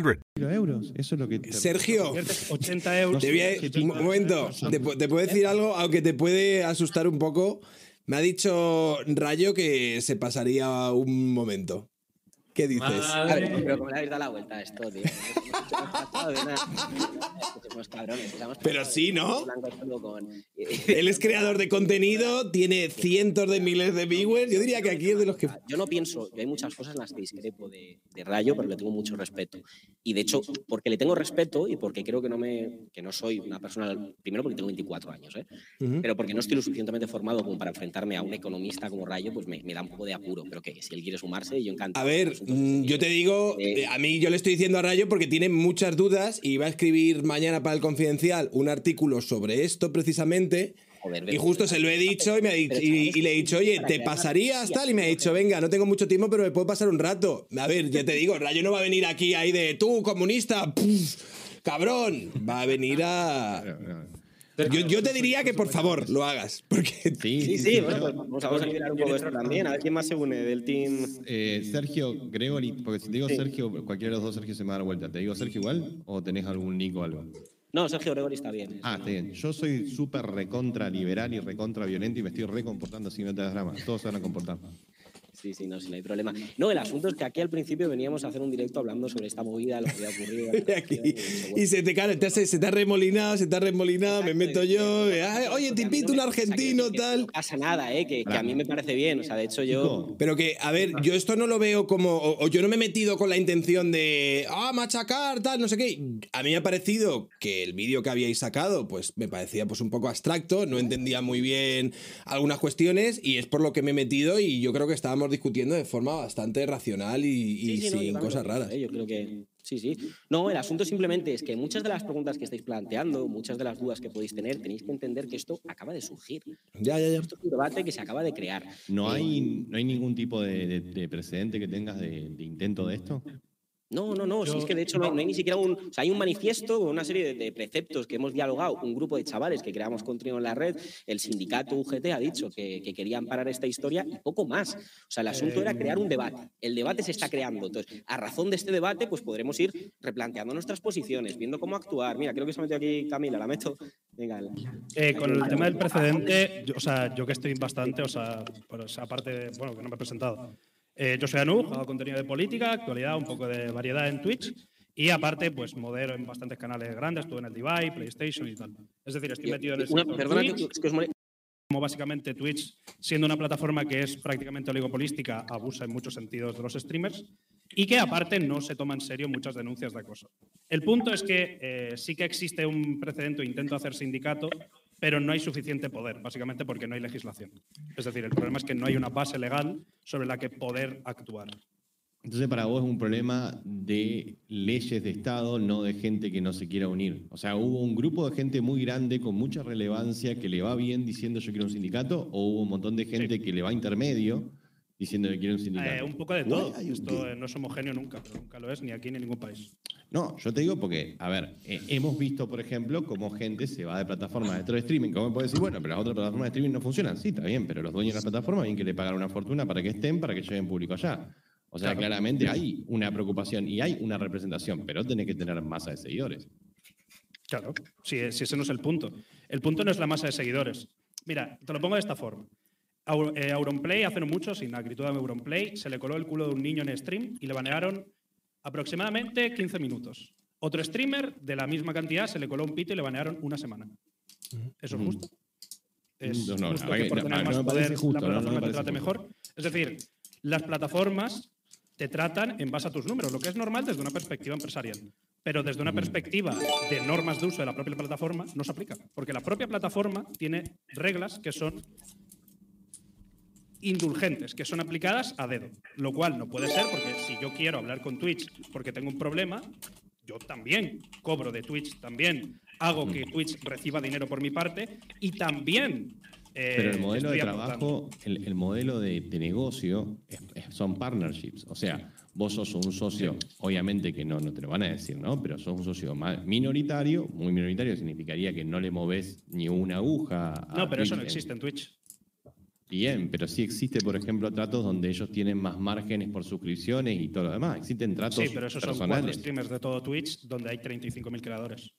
888 532 3500. euros. Eso es lo que Sergio, 80 euros. un momento, te, te puedo decir algo, aunque te puede asustar un poco. Me ha dicho Rayo que se pasaría un momento. ¿Qué dices? Pero como le habéis dado la vuelta a esto, tío. Pero sí, ¿no? Él es creador de contenido, tiene cientos de miles de viewers. Yo diría que aquí es de los que. Yo no pienso, yo hay muchas cosas en las que discrepo de, de Rayo, pero le tengo mucho respeto. Y de hecho, porque le tengo respeto y porque creo que no, me, que no soy una persona, primero porque tengo 24 años, ¿eh? pero porque no estoy lo suficientemente formado como para enfrentarme a un economista como Rayo, pues me, me da un poco de apuro. Pero que si él quiere sumarse, yo encantado. A ver, yo te digo, eh, a mí yo le estoy diciendo a Rayo porque tiene muchas dudas y va a escribir mañana para el Confidencial un artículo sobre esto precisamente. Joder, Y justo se lo he dicho y, me ha dicho, y, y le he dicho, oye, ¿te pasarías tal? Y me ha dicho, venga, no tengo mucho tiempo, pero me puedo pasar un rato. A ver, ya te digo, Rayo no va a venir aquí ahí de tú, comunista, puf, cabrón. Va a venir a. Yo, yo te diría que por favor lo hagas. Porque Sí, sí, bueno, pues vamos, vamos a mirar un poco esto también, a ver quién más se une del team. Eh, Sergio, Gregory, porque si te digo Sí. Sergio, cualquiera de los dos Sergio se me da la vuelta. ¿Te digo Sergio igual o tenés algún nick o algo? No, Sergio Gregory está bien. Ah, está bien. Yo soy súper recontra liberal y recontra violento y me estoy recomportando así, no te das drama. Todos se van a comportar. Sí, sí, no, sí, no hay problema. No, el asunto es que aquí al principio veníamos a hacer un directo hablando sobre esta movida, lo que había ocurrido. aquí. Y se te, claro, te se te ha remolinado, se te ha remolinado, me meto yo. "Ay, oye, te invito un argentino, tal. No pasa nada, ¿eh? Que, que a mí me parece bien. O sea, de hecho, yo. Pero que, a ver, yo esto no lo veo como. O, o yo no me he metido con la intención de. Ah, machacar, tal, no sé qué. A mí me ha parecido que el vídeo que habíais sacado, pues me parecía pues un poco abstracto, no entendía muy bien algunas cuestiones y es por lo que me he metido y yo creo que estábamos discutiendo de forma bastante racional y, y Sí, sí, no, yo sin cosas pienso, raras. ¿eh? Yo creo que. Sí, sí. No, el asunto simplemente es que muchas de las preguntas que estáis planteando, muchas de las dudas que podéis tener, tenéis que entender que esto acaba de surgir. Ya, ya, ya. Esto es un debate que se acaba de crear. ¿No Eh, hay, no hay ningún tipo de, de- de precedente que tengas de, de intento de esto? No, no, no, si es que de hecho no hay, no hay ni siquiera un... O sea, hay un manifiesto con una serie de, de preceptos que hemos dialogado, un grupo de chavales que creamos contenido en la red, el sindicato UGT ha dicho que, que querían parar esta historia y poco más. O sea, el asunto era crear un debate. El debate se está creando. Entonces, a razón de este debate, pues podremos ir replanteando nuestras posiciones, viendo cómo actuar. Mira, creo que se ha metido aquí Camila, la meto. Venga, la- Eh, con el tema del precedente, yo, o sea, yo que estoy bastante, o sea, pues, aparte, de- bueno, que no me he presentado. Eh, yo soy Anu, hago contenido de política, actualidad, un poco de variedad en Twitch. Y aparte, pues modero en bastantes canales grandes, estuve en el Divide, PlayStation y tal. Es decir, estoy metido en el Una- sector perdona Twitch, que os como básicamente Twitch, siendo una plataforma que es prácticamente oligopolística, abusa en muchos sentidos de los streamers y que aparte no se toma en serio muchas denuncias de acoso. El punto es que eh, sí que existe un precedente o intento hacer sindicato, pero no hay suficiente poder, básicamente porque no hay legislación. Es decir, el problema es que no hay una base legal sobre la que poder actuar. Entonces, para vos es un problema de leyes de Estado, no de gente que no se quiera unir. O sea, ¿hubo un grupo de gente muy grande con mucha relevancia que le va bien diciendo yo quiero un sindicato? ¿O hubo un montón de gente que le va intermedio diciendo que quiere un sindicato. Eh, un poco de todo. Esto no es homogéneo nunca, pero nunca lo es ni aquí ni en ningún país. No, yo te digo porque, a ver, eh, hemos visto, por ejemplo, cómo gente se va de plataformas de streaming. ¿Cómo me puede decir, bueno, pero las otras plataformas de streaming no funcionan? Sí, está bien, pero los dueños de la plataforma tienen que le pagar una fortuna para que estén, para que lleguen público allá. O sea, claramente hay una preocupación y hay una representación, pero tenés que tener masa de seguidores. Claro, si, si ese no es el punto. El punto no es la masa de seguidores. Mira, te lo pongo de esta forma. Eh, Auronplay hace no mucho, sin la de Auronplay, se le coló el culo de un niño en stream y le banearon aproximadamente 15 minutos. Otro streamer de la misma cantidad se le coló un pito y le banearon una semana. ¿Eso es justo? Es no, no, justo que por tener más poder la plataforma te trate mejor. Es decir, las plataformas te tratan en base a tus números, lo que es normal desde una perspectiva empresarial. Pero desde una perspectiva de normas de uso de la propia plataforma no se aplica, porque la propia plataforma tiene reglas que son indulgentes, que son aplicadas a dedo, lo cual no puede ser porque si yo quiero hablar con Twitch porque tengo un problema, yo también cobro de Twitch, también hago que Twitch reciba dinero por mi parte y también... Eh, Pero el modelo de trabajo, el, modelo de, negocio son partnerships, o sea, vos sos un socio, obviamente que no, no te lo van a decir, ¿no? Pero sos un socio minoritario, muy minoritario significaría que no le moves ni una aguja. A no, pero eso no existe en Twitch. Bien, pero sí existe, por ejemplo, tratos donde ellos tienen más márgenes por suscripciones y todo lo demás. Existen tratos Sí, pero esos son cuatro streamers de todo Twitch donde hay 35.000 creadores.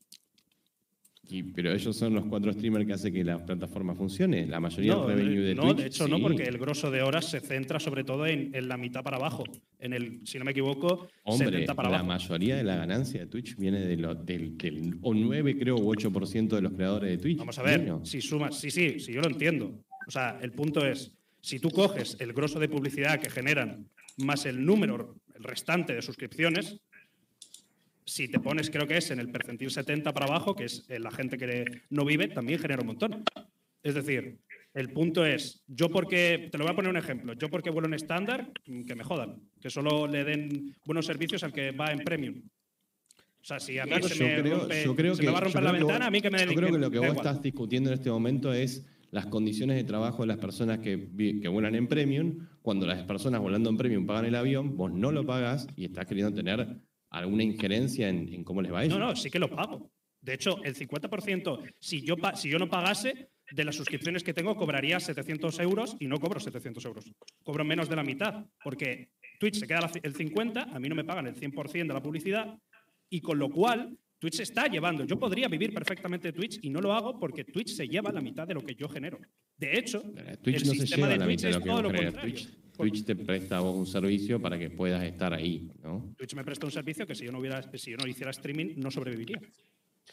Y, pero ellos son los cuatro streamers que hacen que la plataforma funcione. La mayoría del revenue de no, Twitch. No, de hecho no, porque el grosso de horas se centra sobre todo en, la mitad para abajo. En el, si no me equivoco, Hombre, 70 para la mayoría de la ganancia de Twitch viene de lo, del, del o 9, creo, u 8% de los creadores de Twitch. Vamos a ver, si sumas, sí, sí, sí, yo lo entiendo. O sea, el punto es, si tú coges el grosso de publicidad que generan más el número, el restante de suscripciones, si te pones, creo que es en el percentil 70 para abajo, que es la gente que no vive, también genera un montón. Es decir, el punto es, yo porque, te lo voy a poner un ejemplo, yo porque vuelo en estándar, que me jodan, que solo le den buenos servicios al que va en premium. O sea, si a mí se, me, va a romper la ventana, a mí que me Yo creo que lo que vos estás discutiendo en este momento es las condiciones de trabajo de las personas que, vuelan en Premium. Cuando las personas volando en Premium pagan el avión, vos no lo pagas y estás queriendo tener alguna injerencia en, cómo les va No, no, sí que lo pago. De hecho, el 50%, si yo, si yo no pagase, de las suscripciones que tengo cobraría 700 euros y no cobro 700 euros. Cobro menos de la mitad, porque Twitch se queda el 50, a mí no me pagan el 100% de la publicidad, y con lo cual Twitch se está llevando. Yo podría vivir perfectamente de Twitch y no lo hago porque Twitch se lleva la mitad de lo que yo genero. De hecho, Twitch no se lleva la mitad de lo que genero. Twitch, te presta a vos un servicio para que puedas estar ahí, ¿no? Twitch me presta un servicio que si yo no hubiera, si yo no hiciera streaming no sobreviviría.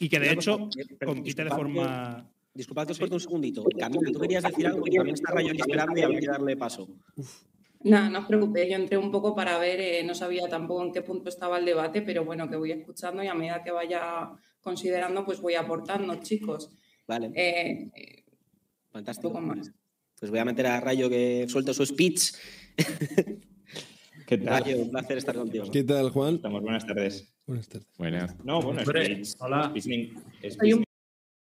Y que de hecho compite de forma. Disculpad que os un segundito. Camila, tú querías decir algo y también está Rayo esperando y a darle paso. Nada, no os preocupéis, yo entré un poco para ver, eh, no sabía tampoco en qué punto estaba el debate, pero bueno, que voy escuchando y a medida que vaya considerando, pues voy aportando, chicos. Vale. Eh, eh, Fantástico. Más. Pues voy a meter a Rayo que suelta su speech. ¿Qué tal? Rayo, un placer estar contigo. ¿Qué tal, Juan? Estamos, buenas tardes. Buenas tardes. Buenas. No, bueno, Hola. Es, un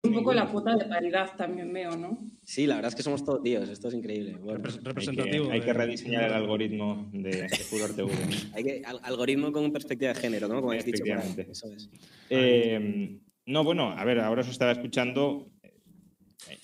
poco la cuota de paridad también veo, ¿no? Sí, la verdad es que somos todos tíos, esto es increíble. Representativo. Hay que, rediseñar el algoritmo de, Furor TV. hay que, algoritmo con perspectiva de género, ¿no? Como habéis dicho. Eso es. Eh, no, bueno, a ver, ahora os estaba escuchando.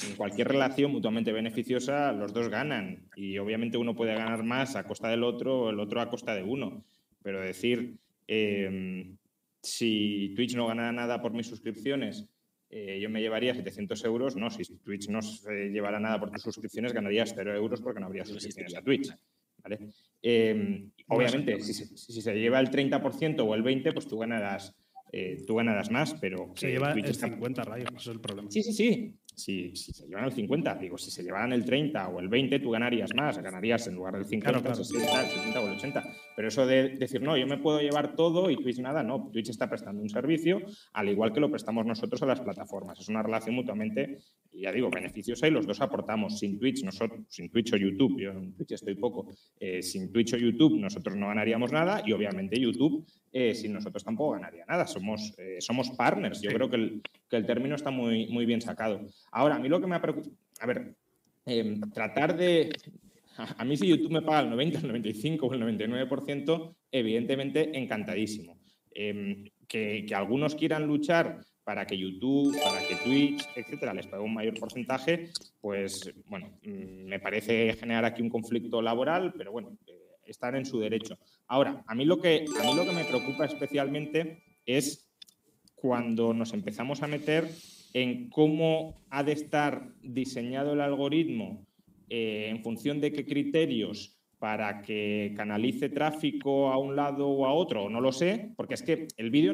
En cualquier relación mutuamente beneficiosa, los dos ganan. Y obviamente uno puede ganar más a costa del otro, o el otro a costa de uno. Pero decir, eh, si Twitch no gana nada por mis suscripciones eh, yo me llevaría 700 euros. No, si Twitch no se llevara nada por tus suscripciones, ganarías 0 euros porque no habría suscripciones a Twitch. Em, obviamente, si se, lleva el 30% o el 20%, pues tú ganarás, eh, tú ganarás más, pero... Se lleva el 50 rayos, eso es el problema. Sí, sí, sí si, se llevan el 50, digo, si se llevaran el 30 o el 20, tú ganarías más, ganarías en lugar del 50, el 60, o el 80. Pero eso de decir, no, yo me puedo llevar todo y Twitch nada, no, Twitch está prestando un servicio al igual que lo prestamos nosotros a las plataformas. Es una relación mutuamente, ya digo, beneficiosa y los dos aportamos. Sin Twitch, nosotros, sin Twitch o YouTube, yo en Twitch estoy poco, eh, sin Twitch o YouTube nosotros no ganaríamos nada y obviamente YouTube eh, sin nosotros tampoco ganaría nada. Somos, eh, somos partners. Yo creo que el, que el término está muy, muy bien sacado. Ahora, a mí lo que me ha preocupado, a ver, em, tratar de, A mí si YouTube me paga el 90, el 95 o el 99%, evidentemente encantadísimo. Em, que, que algunos quieran luchar para que YouTube, para que Twitch, etcétera, les pague un mayor porcentaje, pues bueno, mm, me parece generar aquí un conflicto laboral, pero bueno, eh, están en su derecho. Ahora, a mí lo que, a mí lo que me preocupa especialmente es cuando nos empezamos a meter en cómo ha de estar diseñado el algoritmo eh, en función de qué criterios para que canalice tráfico a un lado o a otro, no lo sé, porque es que el vídeo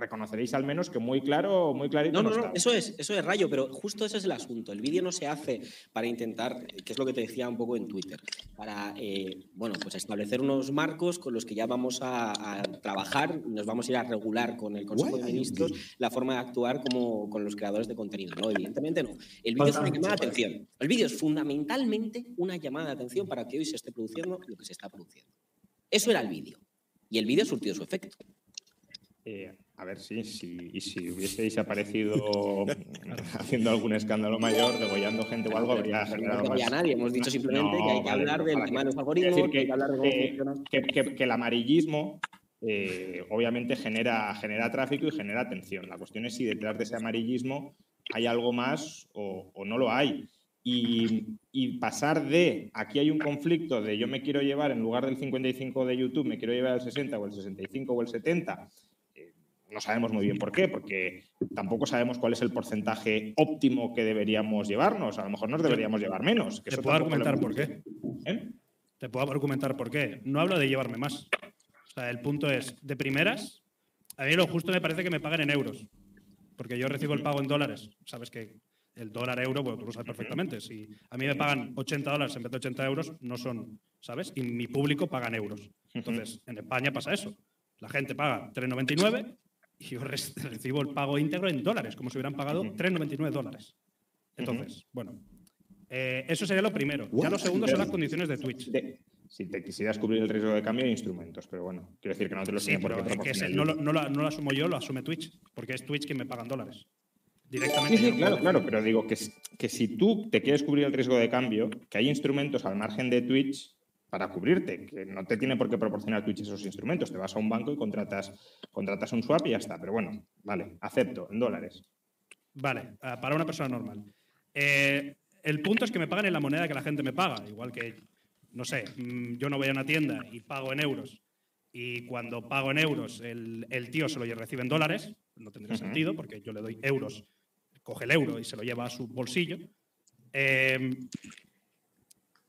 reconoceréis al menos que muy claro, muy clarito. No, no, no, eso es, eso es rayo, pero justo ese es el asunto. El vídeo no se hace para intentar, que es lo que te decía un poco en Twitter, para eh, bueno, pues establecer unos marcos con los que ya vamos a, trabajar, nos vamos a ir a regular con el Consejo de Ministros la forma de actuar como con los creadores de contenido. No, evidentemente no. El vídeo es una llamada de atención. El vídeo es fundamentalmente una llamada de atención para que hoy se esté produciendo lo que se está produciendo. Eso era el vídeo. Y el vídeo ha surtido su efecto. Eh, a ver, sí, sí, y si hubieseis aparecido haciendo algún escándalo mayor, degollando gente o algo, habría generado. No había nadie, hemos dicho simplemente que hay que hablar del tema de los algoritmos, que, hay que hablar de cómo funciona. Que, el amarillismo eh, obviamente genera, genera tráfico y genera atención. La cuestión es si detrás de ese amarillismo hay algo más o, o no lo hay. Y, y, pasar de aquí hay un conflicto de yo me quiero llevar en lugar del 55 de YouTube, me quiero llevar el 60 o el 65 o el 70 no sabemos muy bien por qué, porque tampoco sabemos cuál es el porcentaje óptimo que deberíamos llevarnos. A lo mejor nos deberíamos llevar menos. Te puedo argumentar por qué. ¿Eh? Te puedo argumentar por qué. No hablo de llevarme más. O sea, el punto es, de primeras, a mí lo justo me parece que me paguen en euros. Porque yo recibo el pago en dólares. Sabes que el dólar euro, bueno, tú lo sabes perfectamente. Si a mí me pagan 80 dólares en vez de 80 euros, no son, ¿sabes? Y mi público paga en euros. Entonces, en España pasa eso. La gente paga 3,99 y yo recibo el pago íntegro en dólares, como si hubieran pagado 3,99 dólares. Entonces, bueno, eh, eso sería lo primero. Ya lo segundo son las condiciones de Twitch. si te quisieras cubrir el riesgo de cambio de instrumentos, pero bueno, quiero decir que no te lo sí, pero que no, lo, no, lo, asumo yo, lo asume Twitch, porque es Twitch quien me paga en dólares. Directamente. Sí, sí, claro, claro, pero digo que, que si tú te quieres cubrir el riesgo de cambio, que hay instrumentos al margen de Twitch para cubrirte, que no te tiene por qué proporcionar Twitch esos instrumentos. Te vas a un banco y contratas, contratas un swap y ya está. Pero bueno, vale, acepto, en dólares. Vale, ah, para una persona normal. Eh, el punto es que me pagan en la moneda que la gente me paga. Igual que, no sé, mm, yo no voy a una tienda y pago en euros. Y cuando pago en euros, el, tío se lo recibe en dólares. No tendría sentido porque yo le doy euros, coge el euro y se lo lleva a su bolsillo. Eh,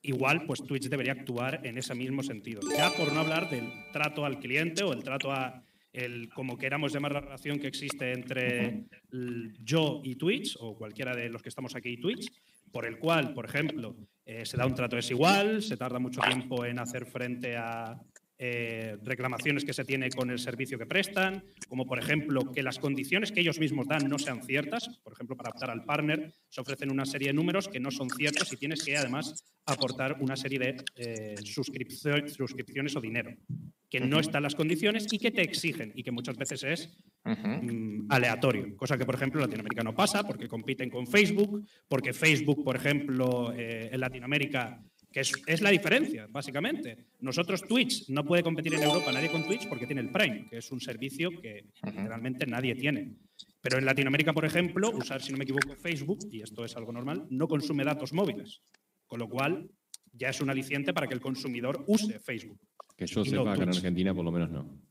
igual pues Twitch debería actuar en ese mismo sentido. Ya por no hablar del trato al cliente o el trato a el, como queramos llamar la relación que existe entre yo y Twitch, o cualquiera de los que estamos aquí y Twitch, por el cual, por ejemplo, eh, se da un trato desigual, se tarda mucho tiempo en hacer frente a, eh, reclamaciones que se tiene con el servicio que prestan, como por ejemplo que las condiciones que ellos mismos dan no sean ciertas. Por ejemplo, para optar al partner se ofrecen una serie de números que no son ciertos y tienes que además aportar una serie de eh, suscripciones o dinero que no están las condiciones y que te exigen y que muchas veces es mm, aleatorio, cosa que por ejemplo en Latinoamérica no pasa porque compiten con Facebook, porque Facebook, por ejemplo, eh, en Latinoamérica que es, la diferencia, básicamente. Nosotros, Twitch, no puede competir en Europa nadie con Twitch porque tiene el Prime, que es un servicio que realmente nadie tiene. Pero en Latinoamérica, por ejemplo, usar, si no me equivoco, Facebook, y esto es algo normal, no consume datos móviles. Con lo cual, ya es un aliciente para que el consumidor use Facebook. Que yo sepa que en Argentina por lo menos no.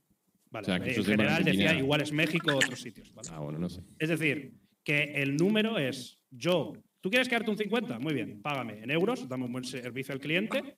Vale, en general decía igual es México o otros sitios. Ah, bueno, no sé. Es decir, que el número es yo ¿Tú quieres quedarte un 50? Muy bien, págame en euros, dame un buen servicio al cliente,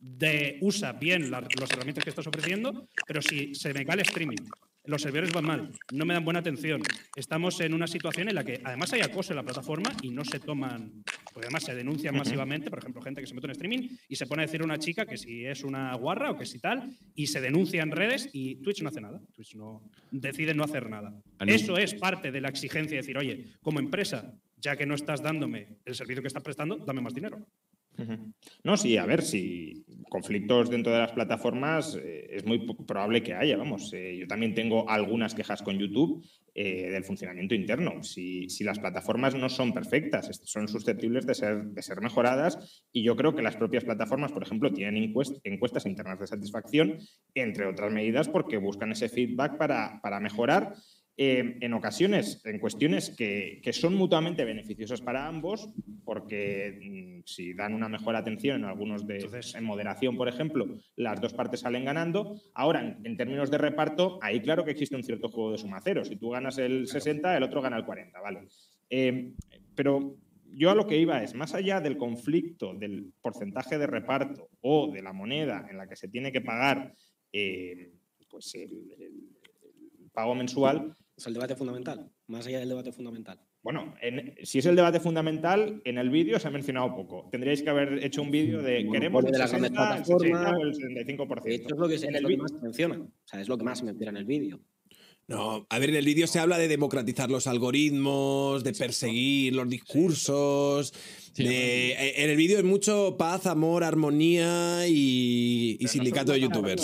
de, usa bien las, los herramientas que estás ofreciendo, pero si se me cae el streaming, los servidores van mal, no me dan buena atención, estamos en una situación en la que además hay acoso en la plataforma y no se toman, porque además se denuncian masivamente, por ejemplo, gente que se mete en streaming y se pone a decir a una chica que si es una guarra o que si tal, y se denuncia en redes y Twitch no hace nada, Twitch no decide no hacer nada. Eso es parte de la exigencia de decir, oye, como empresa ya que no estás dándome el servicio que estás prestando, dame más dinero. No, sí, a ver, si conflictos dentro de las plataformas eh, es muy probable que haya, vamos. eh, yo también tengo algunas quejas con YouTube eh, del funcionamiento interno. Si, las plataformas no son perfectas, son susceptibles de ser, mejoradas y yo creo que las propias plataformas, por ejemplo, tienen encuest- encuestas internas de satisfacción, entre otras medidas, porque buscan ese feedback para mejorar eh, en ocasiones, en cuestiones que, que son mutuamente beneficiosas para ambos, porque mm, si dan una mejor atención en algunos de Entonces- en moderación, por ejemplo, las dos partes salen ganando. Ahora, en, en términos de reparto, ahí claro que existe un cierto juego de suma cero. Si tú ganas el 60, el otro gana el 40, ¿vale? Eh, pero yo a lo que iba es, más allá del conflicto del porcentaje de reparto o de la moneda en la que se tiene que pagar eh, pues el pago mensual, Es el debate fundamental, más allá del debate fundamental. bueno, en- si es el debate fundamental, en el vídeo se ha mencionado poco. Tendríais que haber hecho un vídeo de queremos el de las 60, grandes el 60 plataformas. o el 75%. De hecho, es lo que, se- es lo que más se menciona. O sea, es lo que más se menciona en el vídeo. No, a ver, en el vídeo se habla de democratizar los algoritmos, de perseguir los discursos. de- eh, en el vídeo es mucho paz, amor, armonía y, y sindicato de youtubers.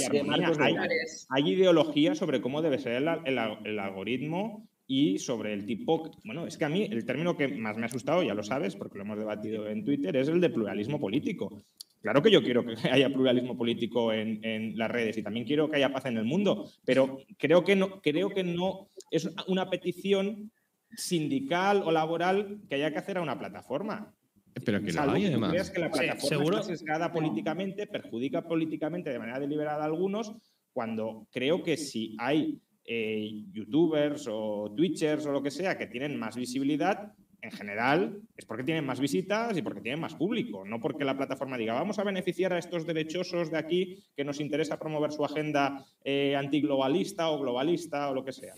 Hay, ideología sobre cómo debe ser el, el- el algoritmo y sobre el tipo. Bueno, es que a mí el término que más me ha asustado, ya lo sabes, porque lo hemos debatido en Twitter, es el de pluralismo político. Claro que yo quiero que haya pluralismo político en, en las redes y también quiero que haya paz en el mundo, pero creo que no, creo que no es una petición sindical o laboral que haya que hacer a una plataforma. Pero que Salvo hay que tú además. creas que la Sí, plataforma seguro. está sesgada políticamente, perjudica políticamente de manera deliberada a algunos, cuando creo que si hay eh, youtubers o twitchers o lo que sea que tienen más visibilidad, en general es porque tienen más visitas y porque tienen más público, no porque la plataforma diga vamos a beneficiar a estos derechosos de aquí que nos interesa promover su agenda eh, antiglobalista o globalista o lo que sea.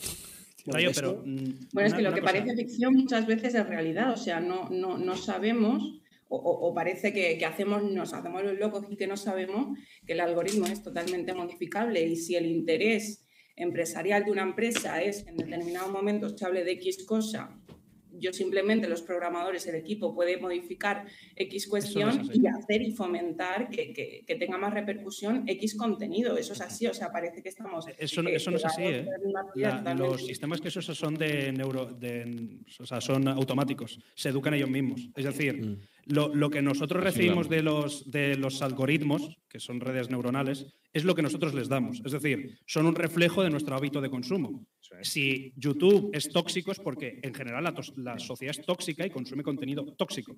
Rayo, pero. mm, Bueno, es que lo que cosa. parece ficción muchas veces es realidad, o sea, no, no, no sabemos o, o- o parece que, que hacemos, nos hacemos los locos y que no sabemos que el algoritmo es totalmente modificable y si el interés empresarial de una empresa es en determinados momentos que hable de X cosa, yo simplemente los programadores, el equipo puede modificar X cuestión así. y hacer y fomentar que, que- que tenga más repercusión X contenido. Eso es así, o sea, parece que estamos... Eso, no- eh, eso no es así, ¿eh? La- piedra los sistemas que se son de neuro, de- o sea, son automáticos, se educan ellos mismos. Es decir, lo, lo que nosotros recibimos de los, de los algoritmos, que son redes neuronales, es lo que nosotros les damos. Es decir, son un reflejo de nuestro hábito de consumo. Si YouTube es tóxico es porque en general la sociedad es tóxica y consume contenido tóxico.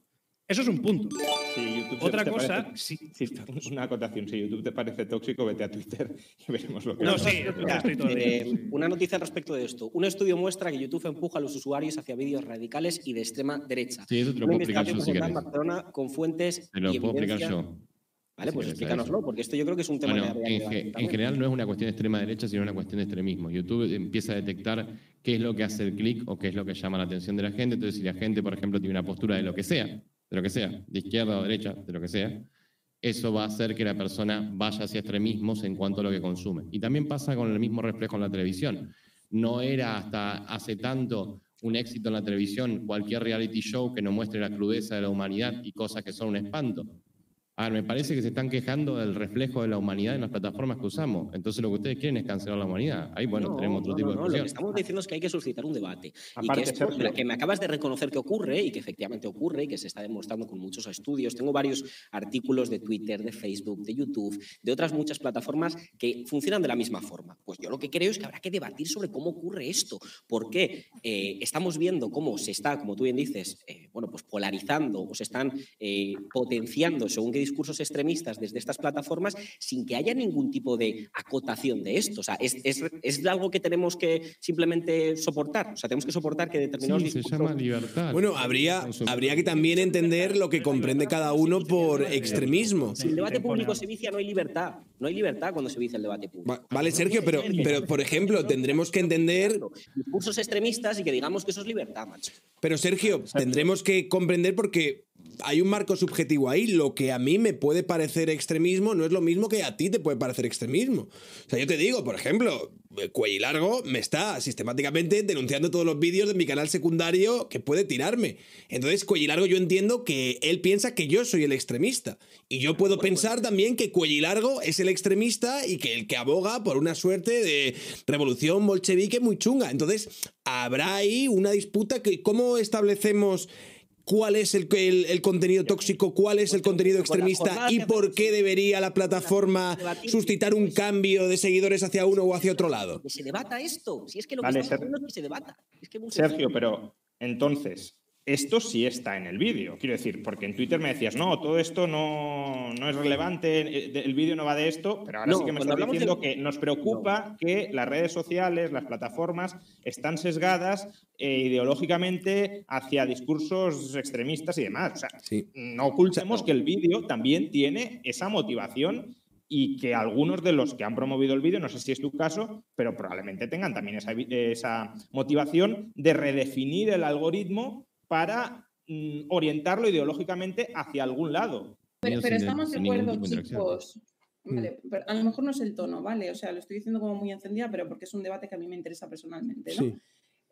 Eso es un punto. Si YouTube te- Otra te cosa, parece- si- si- una acotación, si YouTube te parece tóxico, vete a Twitter y veremos lo que No, sí, estoy todo día. eh, una noticia al respecto de esto. Un estudio muestra que YouTube empuja a los usuarios hacia vídeos radicales y de extrema derecha. Sí, eso te lo puedo explicar yo si. Barcelona con fuentes Te lo y puedo explicar yo. Vale, pues explícanoslo, porque esto yo creo que es un tema Bueno, habría en, en general no es una cuestión de extrema derecha, sino una cuestión de extremismo. YouTube empieza a detectar qué es lo que hace el clic o qué es lo que llama la atención de la gente. Entonces, si la gente, por ejemplo, tiene una postura de lo que sea, de lo que sea, de izquierda o derecha, de lo que sea, eso va a hacer que la persona vaya hacia extremismos en cuanto a lo que consume. Y también pasa con el mismo reflejo en la televisión. No era hasta hace tanto un éxito en la televisión cualquier reality show que nos muestre la crudeza de la humanidad y cosas que son un espanto. A ver, me parece que se están quejando del reflejo de la humanidad en las plataformas que usamos. Entonces lo que ustedes quieren es cancelar la humanidad. Ahí, bueno, No, tenemos otro no, tipo de no, Lo que discusión. estamos diciendo es que hay que suscitar un debate. y Aparte, que esto, Sergio- mira, que me acabas de reconocer que ocurre y que efectivamente ocurre y que se está demostrando con muchos estudios. Tengo varios artículos de Twitter, de Facebook, de YouTube, de otras muchas plataformas que funcionan de la misma forma. Pues yo lo que creo es que habrá que debatir sobre cómo ocurre esto. Porque eh, estamos viendo cómo se está, como tú bien dices, eh, bueno, pues polarizando o se están eh, potenciando según qué discursos extremistas desde estas plataformas sin que haya ningún tipo de acotación de esto. O sea, es, es- es algo que tenemos que simplemente soportar. O sea, tenemos que soportar que determinados Sí, se discursos- llama libertad. Bueno, habría, habría que también entender lo que comprende cada uno por extremismo. Si el debate público se vicia, no hay libertad. No hay libertad cuando se vicia el debate público. Va- Vale, Sergio, pero, pero por ejemplo, tendremos que entender Discursos extremistas y que digamos que eso es libertad, macho. Pero Sergio, tendremos que comprender porque hay un marco subjetivo ahí. Lo que a mí me puede parecer extremismo no es lo mismo que a ti te puede parecer extremismo. O sea, yo te digo, por ejemplo, Cuellilargo me está sistemáticamente denunciando todos los vídeos de mi canal secundario que puede tirarme. Entonces, Cuellilargo yo entiendo que él piensa que yo soy el extremista. Y yo puedo pensar también que Cuellilargo es el extremista y que el que aboga por una suerte de revolución bolchevique muy chunga. Entonces, habrá ahí una disputa que cómo establecemos cuál es el, el, contenido tóxico, cuál es el contenido extremista y por qué debería la plataforma suscitar un cambio de seguidores hacia uno o hacia otro lado. Que se debata esto. Si es que lo que estamos es que se debata. Sergio, pero entonces, esto sí está en el vídeo. Quiero decir, porque en Twitter me decías, no, todo esto no, es relevante, eh, el vídeo no va de esto, pero ahora sí que me estás diciendo que nos preocupa que las redes sociales, las plataformas, están sesgadas eh, ideológicamente hacia discursos extremistas y demás. O sea, no ocultemos que el vídeo también tiene esa motivación y que algunos de los que han promovido el vídeo, no sé si es tu caso, pero probablemente tengan también esa, esa motivación de redefinir el algoritmo para mm, orientarlo ideológicamente hacia algún lado. Pero, estamos de acuerdo, chicos. Mm. a lo mejor no es el tono, ¿vale? O sea, lo estoy diciendo como muy encendida, pero porque es un debate que a mí me interesa personalmente, ¿no?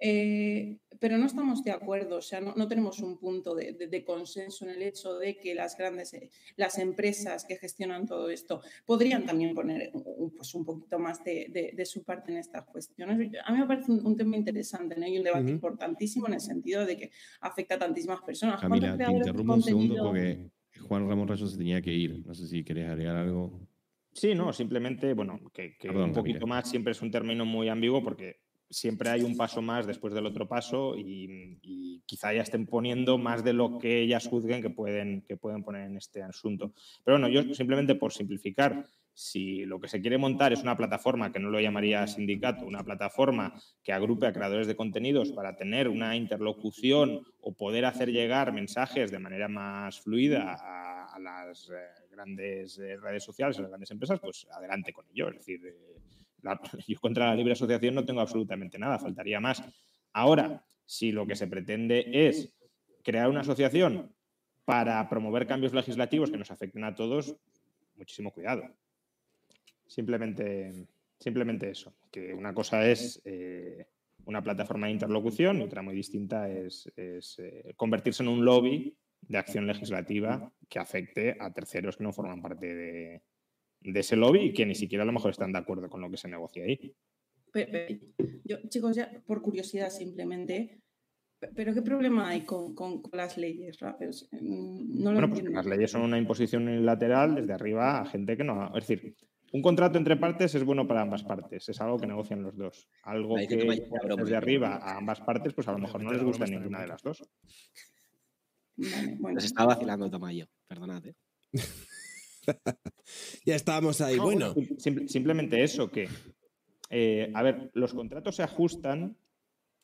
Eh, pero no estamos de acuerdo, o sea, no, tenemos un punto de, consenso en el hecho de que las grandes, eh, las empresas que gestionan todo esto podrían también poner pues, un poquito más de, su parte en estas cuestiones. A mí me parece un, tema interesante, ¿no? Y un debate importantísimo en el sentido de que afecta a tantísimas personas. Camila, te interrumpo un segundo porque Juan Ramón Rayo se tenía que ir. No sé si querés agregar algo. Sí, no, simplemente, bueno, que, un poquito más siempre es un término muy ambiguo porque siempre hay un paso más después del otro paso y, quizá ya estén poniendo más de lo que ellas juzguen que pueden, que pueden poner en este asunto. Pero bueno, yo simplemente por simplificar, si lo que se quiere montar es una plataforma, que no lo llamaría sindicato, una plataforma que agrupe a creadores de contenidos para tener una interlocución o poder hacer llegar mensajes de manera más fluida a, las eh, grandes eh, redes sociales, a las grandes empresas, pues adelante con ello. Es decir, eh, yo contra la libre asociación no tengo absolutamente nada, faltaría más. Ahora, si lo que se pretende es crear una asociación para promover cambios legislativos que nos afecten a todos, muchísimo cuidado. Simplemente, simplemente eso, que una cosa es eh, una plataforma de interlocución y otra muy distinta es, eh, convertirse en un lobby de acción legislativa que afecte a terceros que no forman parte de, de ese lobby y que ni siquiera a lo mejor están de acuerdo con lo que se negocia ahí. yo, chicos, ya por curiosidad simplemente, ¿pero qué problema hay con, las leyes? Mm, no bueno, pues las leyes son una imposición unilateral desde arriba a gente que no... Es decir, un contrato entre partes es bueno para ambas partes, es algo que negocian los dos. Algo que desde arriba a ambas partes, pues a lo mejor no les gusta ninguna de las dos. bueno. estaba vacilando Tamayo, perdonad. ¿eh? ya estábamos ahí. bueno. simplemente eso, que, eh, a ver, los contratos se ajustan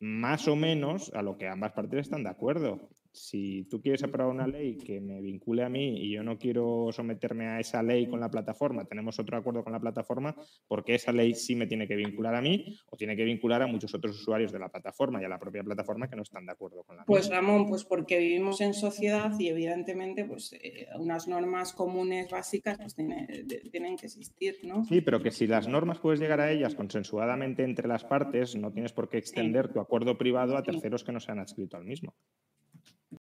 más o menos a lo que ambas partes están de acuerdo si tú quieres aprobar una ley que me vincule a mí y yo no quiero someterme a esa ley con la plataforma, tenemos otro acuerdo con la plataforma, porque esa ley sí me tiene que vincular a mí o tiene que vincular a muchos otros usuarios de la plataforma y a la propia plataforma que no están de acuerdo con la Pues Ramón, pues porque vivimos en sociedad y evidentemente pues eh, unas normas comunes básicas pues tienen que existir, ¿no? Sí, pero que si las normas puedes llegar a ellas consensuadamente entre las partes, no tienes por qué extender tu acuerdo privado a terceros que no se han adscrito al mismo.